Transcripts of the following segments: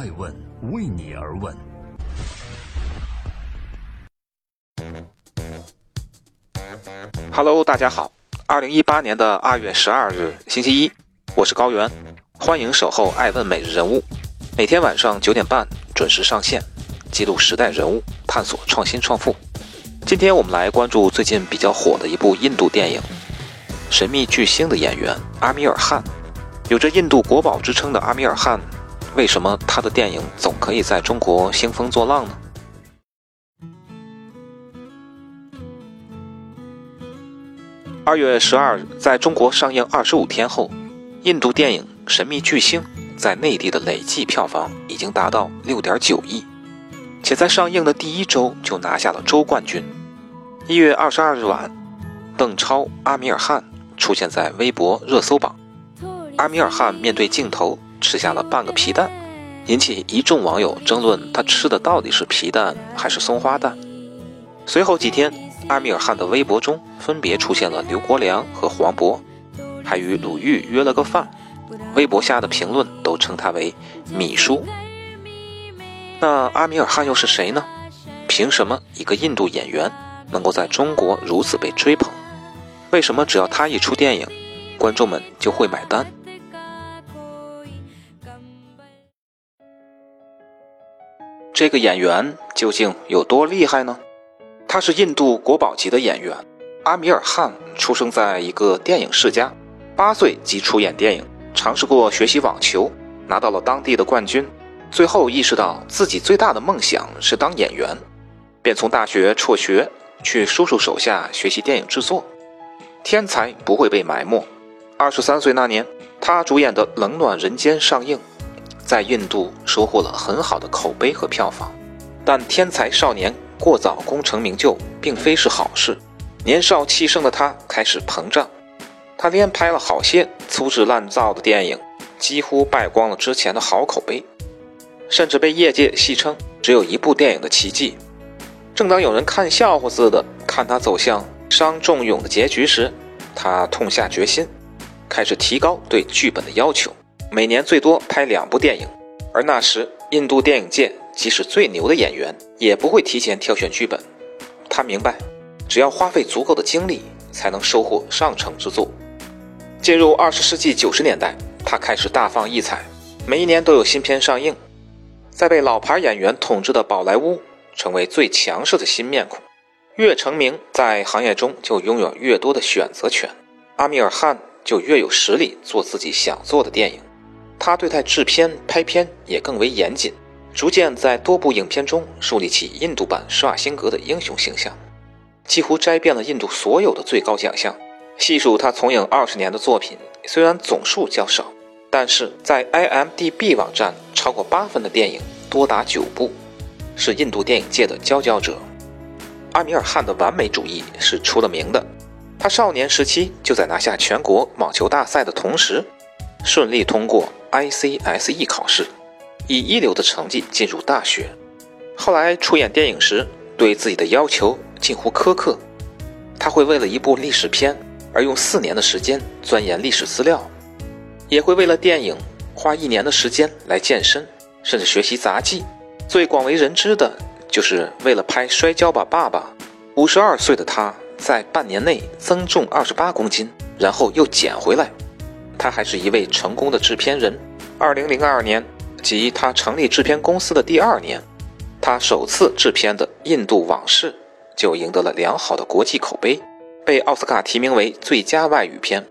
爱问为你而问。Hello，大家好，二零一八年的二月十二日，星期一，我是高原，欢迎守候爱问每日人物，每天晚上九点半准时上线，记录时代人物，探索创新创富。今天我们来关注最近比较火的一部印度电影《神秘巨星》的演员阿米尔汗。有着印度国宝之称的阿米尔汗，为什么他的电影总可以在中国兴风作浪呢？二月十二日，在中国上映二十五天后，印度电影《神秘巨星》在内地的累计票房已经达到六点九亿，且在上映的第一周就拿下了周冠军。一月二十二日晚，邓超、阿米尔汗出现在微博热搜榜。阿米尔汗面对镜头吃下了半个皮蛋，引起一众网友争论他吃的到底是皮蛋还是松花蛋。随后几天，阿米尔汗的微博中分别出现了刘国梁和黄渤，还与鲁豫约了个饭。微博下的评论都称他为“米叔”。那阿米尔汗又是谁呢？凭什么一个印度演员能够在中国如此被追捧？为什么只要他一出电影，观众们就会买单？这个演员究竟有多厉害呢？他是印度国宝级的演员阿米尔汗，出生在一个电影世家，八岁即出演电影，尝试过学习网球，拿到了当地的冠军，最后意识到自己最大的梦想是当演员，便从大学辍学，去叔叔手下学习电影制作。天才不会被埋没。二十三岁那年，他主演的《冷暖人间》上映。在印度收获了很好的口碑和票房，但天才少年过早功成名就并非是好事。年少气盛的他开始膨胀，他连拍了好些粗制滥造的电影，几乎败光了之前的好口碑，甚至被业界戏称只有一部电影的奇迹。正当有人看笑话似的看他走向伤仲永的结局时，他痛下决心，开始提高对剧本的要求。每年最多拍两部电影，而那时印度电影界即使最牛的演员也不会提前挑选剧本。他明白，只要花费足够的精力，才能收获上乘之作。进入二十世纪九十年代，他开始大放异彩，每一年都有新片上映。在被老牌演员统治的宝莱坞，成为最强势的新面孔。越成名，在行业中就拥有越多的选择权。阿米尔汗就越有实力做自己想做的电影。他对待制片、拍片也更为严谨，逐渐在多部影片中树立起印度版施瓦辛格的英雄形象，几乎摘遍了印度所有的最高奖项。细数他从影二十年的作品，虽然总数较少，但是在 IMDB 网站超过八分的电影多达九部，是印度电影界的佼佼者。阿米尔汗的完美主义是出了名的，他少年时期就在拿下全国网球大赛的同时，顺利通过。ICSE 考试，以一流的成绩进入大学。后来出演电影时，对自己的要求近乎苛刻。他会为了一部历史片而用四年的时间钻研历史资料，也会为了电影花一年的时间来健身，甚至学习杂技。最广为人知的就是为了拍《摔跤吧，爸爸》，五十二岁的他在半年内增重二十八公斤，然后又减回来。他还是一位成功的制片人。二零零二年，即他成立制片公司的第二年，他首次制片的《印度往事》就赢得了良好的国际口碑，被奥斯卡提名为最佳外语片。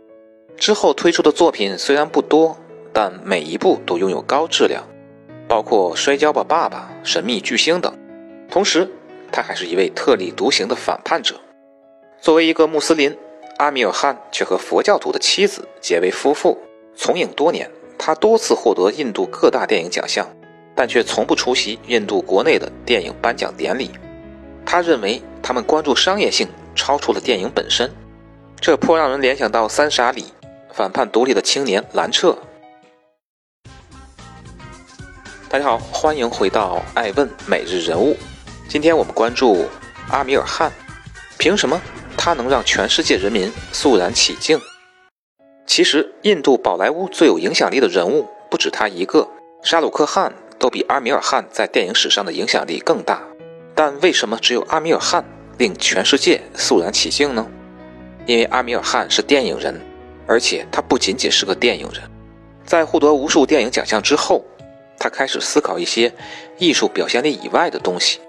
之后推出的作品虽然不多，但每一部都拥有高质量，包括《摔跤吧，爸爸》《神秘巨星》等。同时，他还是一位特立独行的反叛者。作为一个穆斯林。阿米尔汗却和佛教徒的妻子结为夫妇，从影多年。他多次获得印度各大电影奖项，但却从不出席印度国内的电影颁奖典礼。他认为他们关注商业性超出了电影本身，这颇让人联想到《三傻里》反叛独立的青年兰彻。大家好，欢迎回到爱问每日人物。今天我们关注阿米尔汗，凭什么？他能让全世界人民肃然起敬。其实，印度宝莱坞最有影响力的人物不止他一个，沙鲁克汗都比阿米尔汗在电影史上的影响力更大，但为什么只有阿米尔汗令全世界肃然起敬呢？因为阿米尔汗是电影人，而且他不仅仅是个电影人。在获得无数电影奖项之后，他开始思考一些艺术表现力以外的东西：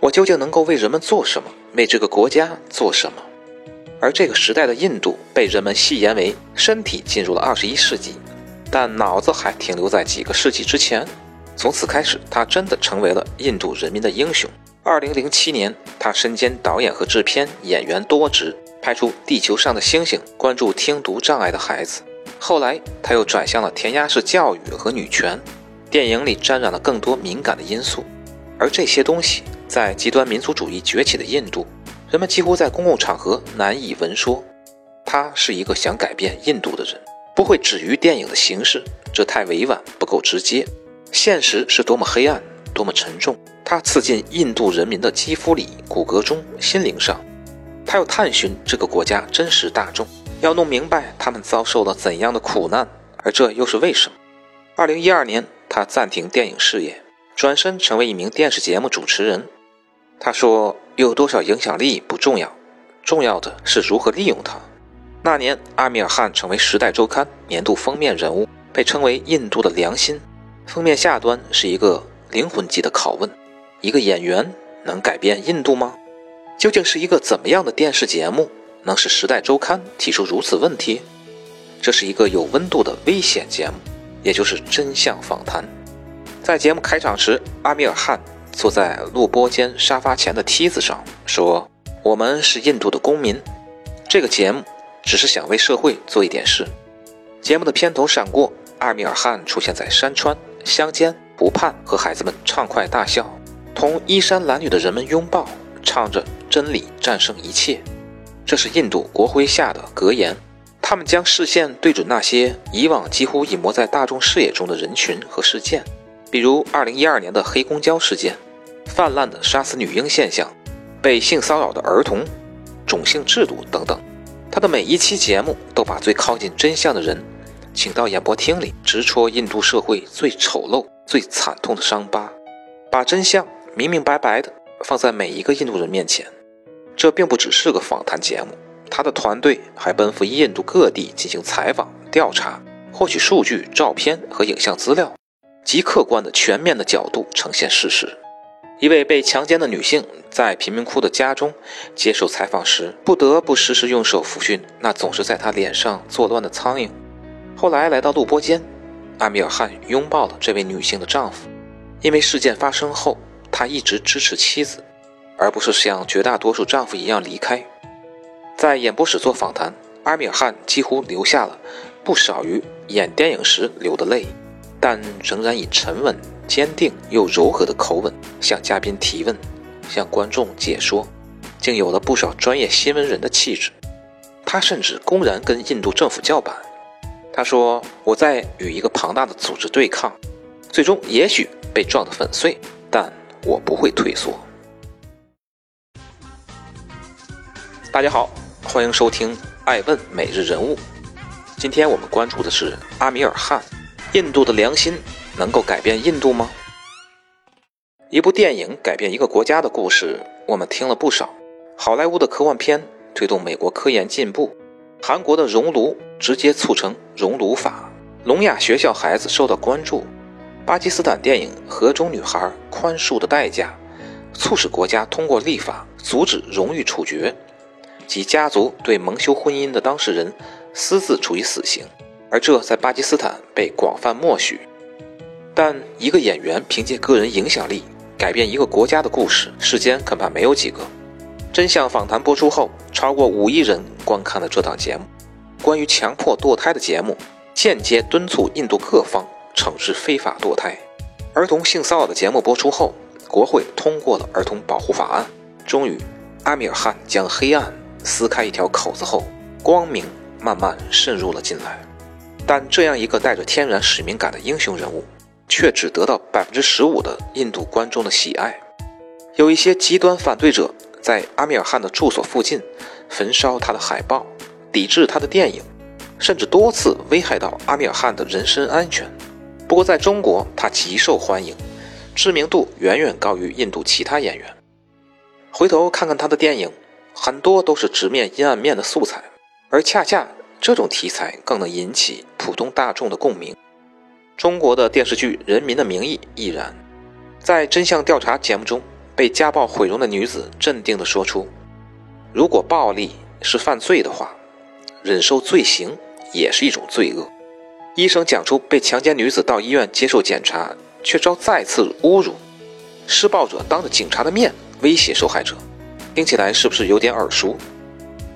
我究竟能够为人们做什么？为这个国家做什么？而这个时代的印度被人们戏言为身体进入了二十一世纪，但脑子还停留在几个世纪之前。从此开始，他真的成为了印度人民的英雄。二零零七年，他身兼导演和制片、演员多职，拍出《地球上的星星》，关注听读障碍的孩子。后来，他又转向了填鸭式教育和女权，电影里沾染了更多敏感的因素。而这些东西，在极端民族主义崛起的印度。人们几乎在公共场合难以闻说。他是一个想改变印度的人，不会止于电影的形式，这太委婉，不够直接。现实是多么黑暗，多么沉重。他刺进印度人民的肌肤里、骨骼中、心灵上。他要探寻这个国家真实大众，要弄明白他们遭受了怎样的苦难，而这又是为什么。二零一二年，他暂停电影事业，转身成为一名电视节目主持人。他说。有多少影响力不重要，重要的是如何利用它。那年，阿米尔汗成为《时代周刊》年度封面人物，被称为印度的良心。封面下端是一个灵魂级的拷问：一个演员能改变印度吗？究竟是一个怎么样的电视节目，能使《时代周刊》提出如此问题？这是一个有温度的危险节目，也就是真相访谈。在节目开场时，阿米尔汗。坐在录播间沙发前的梯子上，说：“我们是印度的公民，这个节目只是想为社会做一点事。”节目的片头闪过，阿米尔汗出现在山川乡间湖畔，和孩子们畅快大笑，同衣衫褴褛的人们拥抱，唱着“真理战胜一切”。这是印度国徽下的格言。他们将视线对准那些以往几乎隐没在大众视野中的人群和事件，比如2012年的黑公交事件。泛滥的杀死女婴现象，被性骚扰的儿童，种姓制度等等，他的每一期节目都把最靠近真相的人请到演播厅里，直戳印度社会最丑陋、最惨痛的伤疤，把真相明明白白的放在每一个印度人面前。这并不只是个访谈节目，他的团队还奔赴印度各地进行采访、调查，获取数据、照片和影像资料，极客观的、全面的角度呈现事实。一位被强奸的女性在贫民窟的家中接受采访时，不得不时时用手抚训那总是在她脸上作乱的苍蝇。后来来到录播间，阿米尔汗拥抱了这位女性的丈夫，因为事件发生后，他一直支持妻子，而不是像绝大多数丈夫一样离开。在演播室做访谈，阿米尔汗几乎流下了不少于演电影时流的泪，但仍然以沉稳。坚定又柔和的口吻向嘉宾提问，向观众解说，竟有了不少专业新闻人的气质。他甚至公然跟印度政府叫板。他说：“我在与一个庞大的组织对抗，最终也许被撞得粉碎，但我不会退缩。”大家好，欢迎收听《爱问每日人物》。今天我们关注的是阿米尔汗，印度的良心。能够改变印度吗？一部电影改变一个国家的故事，我们听了不少。好莱坞的科幻片推动美国科研进步，韩国的熔炉直接促成熔炉法，聋哑学校孩子受到关注，巴基斯坦电影《河中女孩：宽恕的代价》促使国家通过立法阻止荣誉处决，及家族对蒙羞婚姻的当事人私自处以死刑，而这在巴基斯坦被广泛默许。但一个演员凭借个人影响力改变一个国家的故事，世间恐怕没有几个。真相访谈播出后，超过五亿人观看了这档节目。关于强迫堕胎的节目，间接敦促印度各方惩治非法堕胎。儿童性骚扰的节目播出后，国会通过了儿童保护法案。终于，阿米尔汗将黑暗撕开一条口子后，光明慢慢渗入了进来。但这样一个带着天然使命感的英雄人物。却只得到百分之十五的印度观众的喜爱。有一些极端反对者在阿米尔汗的住所附近焚烧他的海报，抵制他的电影，甚至多次危害到阿米尔汗的人身安全。不过，在中国，他极受欢迎，知名度远远高于印度其他演员。回头看看他的电影，很多都是直面阴暗面的素材，而恰恰这种题材更能引起普通大众的共鸣。中国的电视剧《人民的名义》亦然，在真相调查节目中，被家暴毁容的女子镇定地说出：“如果暴力是犯罪的话，忍受罪行也是一种罪恶。”医生讲出被强奸女子到医院接受检查，却遭再次侮辱。施暴者当着警察的面威胁受害者，听起来是不是有点耳熟？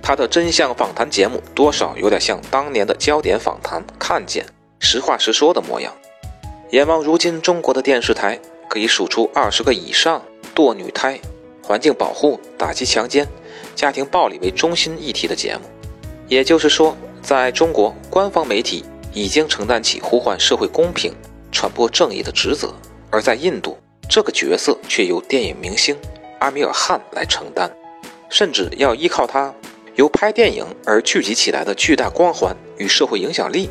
他的真相访谈节目多少有点像当年的焦点访谈，看见实话实说的模样。眼望如今中国的电视台，可以数出二十个以上堕女胎、环境保护、打击强奸、家庭暴力为中心议题的节目。也就是说，在中国官方媒体。已经承担起呼唤社会公平、传播正义的职责，而在印度，这个角色却由电影明星阿米尔汗来承担，甚至要依靠他由拍电影而聚集起来的巨大光环与社会影响力。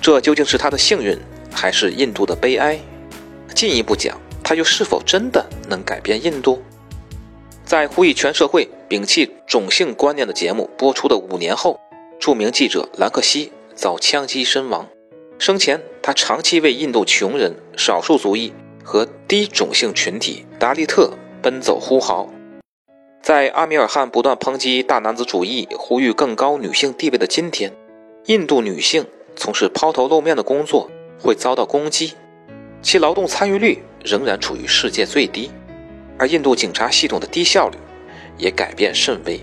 这究竟是他的幸运，还是印度的悲哀？进一步讲，他又是否真的能改变印度？在呼吁全社会摒弃种姓观念的节目播出的五年后，著名记者兰克西。遭枪击身亡。生前，他长期为印度穷人、少数族裔和低种姓群体达利特奔走呼号。在阿米尔汗不断抨击大男子主义、呼吁更高女性地位的今天，印度女性从事抛头露面的工作会遭到攻击，其劳动参与率仍然处于世界最低，而印度警察系统的低效率也改变甚微。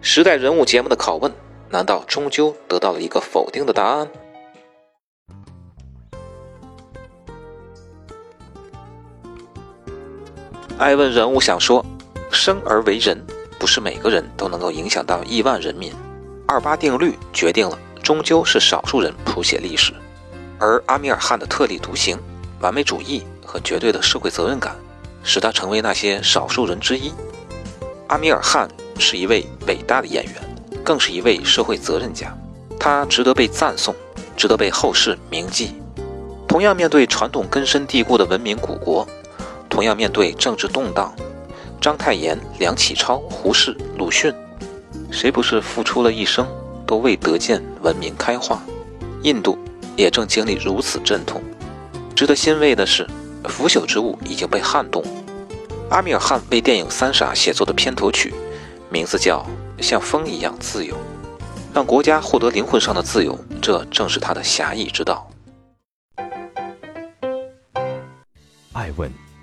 时代人物节目的拷问。难道终究得到了一个否定的答案？艾问人物想说：生而为人，不是每个人都能够影响到亿万人民。二八定律决定了，终究是少数人谱写历史。而阿米尔汗的特立独行、完美主义和绝对的社会责任感，使他成为那些少数人之一。阿米尔汗是一位伟大的演员。更是一位社会责任家，他值得被赞颂，值得被后世铭记。同样面对传统根深蒂固的文明古国，同样面对政治动荡，章太炎、梁启超、胡适、鲁迅，谁不是付出了一生，都未得见文明开化？印度也正经历如此阵痛。值得欣慰的是，腐朽之物已经被撼动。阿米尔汗为电影《三傻》写作的片头曲，名字叫。像风一样自由，让国家获得灵魂上的自由，这正是他的侠义之道。爱问